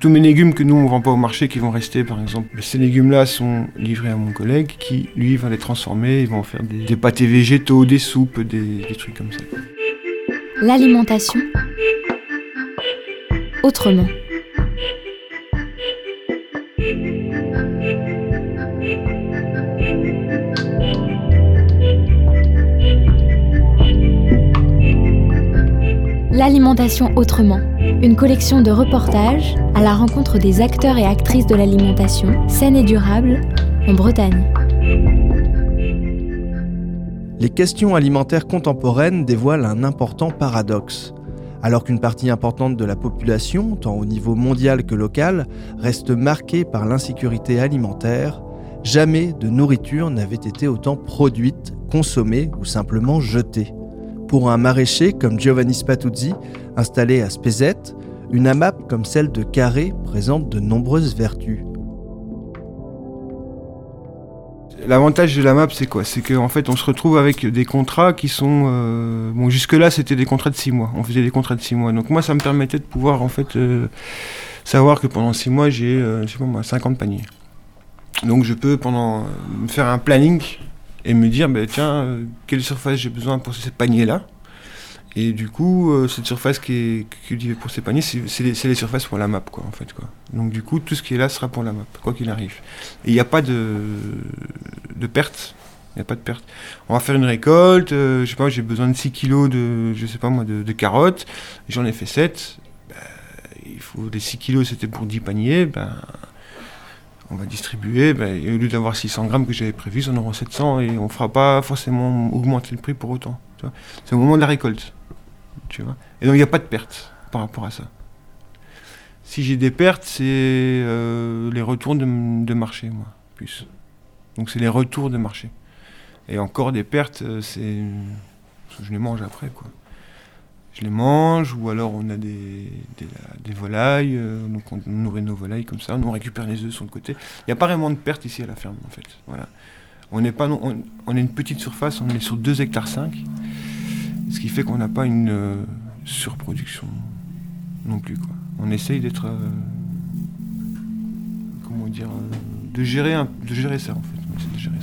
Tous mes légumes que nous on vend pas au marché qui vont rester par exemple, ces légumes-là sont livrés à mon collègue qui lui va les transformer, ils vont en faire des, pâtés végétaux, des soupes, des trucs comme ça. L'alimentation autrement. L'alimentation autrement, une collection de reportages à la rencontre des acteurs et actrices de l'alimentation saine et durable en Bretagne. Les questions alimentaires contemporaines dévoilent un important paradoxe. Alors qu'une partie importante de la population, tant au niveau mondial que local, reste marquée par l'insécurité alimentaire, jamais de nourriture n'avait été autant produite, consommée ou simplement jetée. Pour un maraîcher comme Giovanni Spatuzzi, installé à Spezet, une AMAP comme celle de Carré présente de nombreuses vertus. L'avantage de la map, c'est quoi? C'est qu'en fait, on se retrouve avec des contrats qui sont. Euh, bon, jusque-là, c'était des contrats de 6 mois. On faisait des contrats de 6 mois. Donc, moi, ça me permettait de pouvoir, en fait, euh, savoir que pendant 6 mois, j'ai, euh, je sais pas moi, 50 paniers. Donc, je peux, pendant. faire un planning et me dire, ben, tiens, euh, quelle surface j'ai besoin pour ces paniers-là. Et du coup, euh, cette surface qui est cultivée pour ces paniers, c'est les, surfaces pour la map, quoi, en fait, quoi. Donc du coup, tout ce qui est là sera pour la map, quoi qu'il arrive. Et il n'y a pas de, de perte. Il n'y a pas de perte. On va faire une récolte, euh, je sais pas, j'ai besoin de 6 kilos de, je sais pas moi, de, carottes, j'en ai fait 7. Ben, il faut, les 6 kilos c'était pour 10 paniers, ben, on va distribuer, ben, au lieu d'avoir 600 grammes que j'avais prévu, on aura 700 et on ne fera pas forcément augmenter le prix pour autant. C'est au moment de la récolte. Tu vois et donc il n'y a pas de perte par rapport à ça. Si j'ai des pertes, c'est euh, les retours de, de, marché, moi, plus. Donc c'est les retours de marché. Et encore des pertes, euh, c'est. Je les mange après, quoi les mange, ou alors on a des, des, volailles, euh, donc on nourrit nos volailles comme ça, on récupère les œufs sur le côté. Il n'y a pas vraiment de perte ici à la ferme en fait. Voilà. On n'est pas, on, est une petite surface, on est sur 2 hectares 5, ce qui fait qu'on n'a pas une euh, surproduction non plus. Quoi. On essaye d'être, euh, comment dire, de gérer, de gérer ça en fait. On de gérer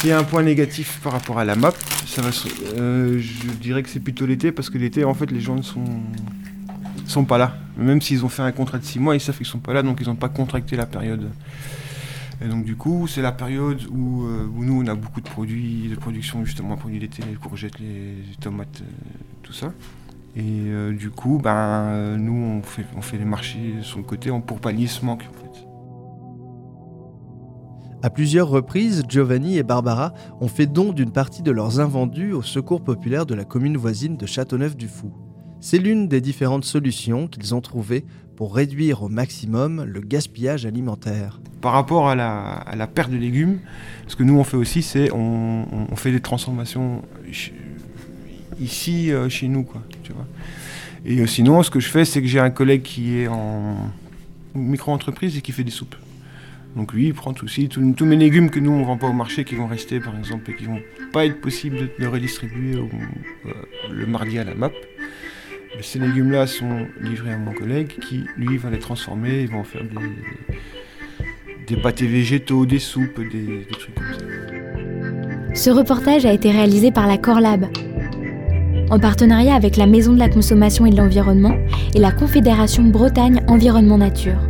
S'il y a un point négatif par rapport à la map, ça va euh, je dirais que c'est plutôt l'été, parce que l'été, en fait, les gens ne sont, pas là. Même s'ils ont fait un contrat de 6 mois, ils savent qu'ils sont pas là, donc ils n'ont pas contracté la période. Et donc du coup, c'est la période où, euh, nous, on a beaucoup de produits de production, justement, produits d'été, les courgettes, les, tomates, euh, tout ça. Et du coup, ben, nous, on fait, on fait les marchés sur le côté pour pallier ce manque. À plusieurs reprises, Giovanni et Barbara ont fait don d'une partie de leurs invendus au secours populaire de la commune voisine de Châteauneuf-du-Fou. C'est l'une des différentes solutions qu'ils ont trouvées pour réduire au maximum le gaspillage alimentaire. Par rapport à la, perte de légumes, ce que nous on fait aussi, c'est on, fait des transformations ici euh, chez nous, quoi. Tu vois. Et euh, sinon, ce que je fais, c'est que j'ai un collègue qui est en micro-entreprise et qui fait des soupes. Donc lui, il prend aussi tous mes légumes que nous on vend pas au marché, qui vont rester par exemple et qui vont pas être possible de, redistribuer euh, le mardi à la MAP. ces légumes-là sont livrés à mon collègue qui lui va les transformer, ils vont faire des, des pâtés végétaux, des soupes, des, des trucs comme ça. Ce reportage a été réalisé par la Corlab, en partenariat avec la Maison de la Consommation et de l'Environnement et la Confédération Bretagne Environnement Nature